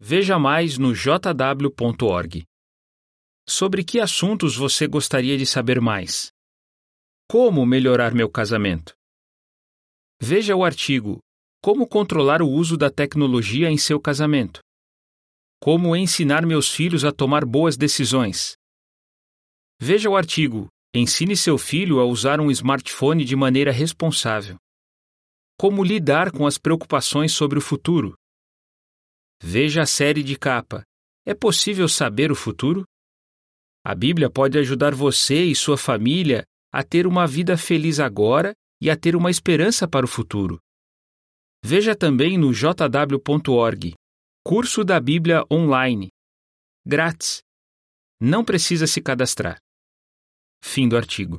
Veja mais no jw.org. Sobre que assuntos você gostaria de saber mais? Como melhorar meu casamento? Veja o artigo Como controlar o uso da tecnologia em seu casamento. Como ensinar meus filhos a tomar boas decisões. Veja o artigo Ensine seu filho a usar um smartphone de maneira responsável. Como lidar com as preocupações sobre o futuro. Veja a série de capa. É possível saber o futuro? A Bíblia pode ajudar você e sua família a ter uma vida feliz agora e a ter uma esperança para o futuro. Veja também no jw.org Curso da Bíblia Online. Grátis. Não precisa se cadastrar. Fim do artigo.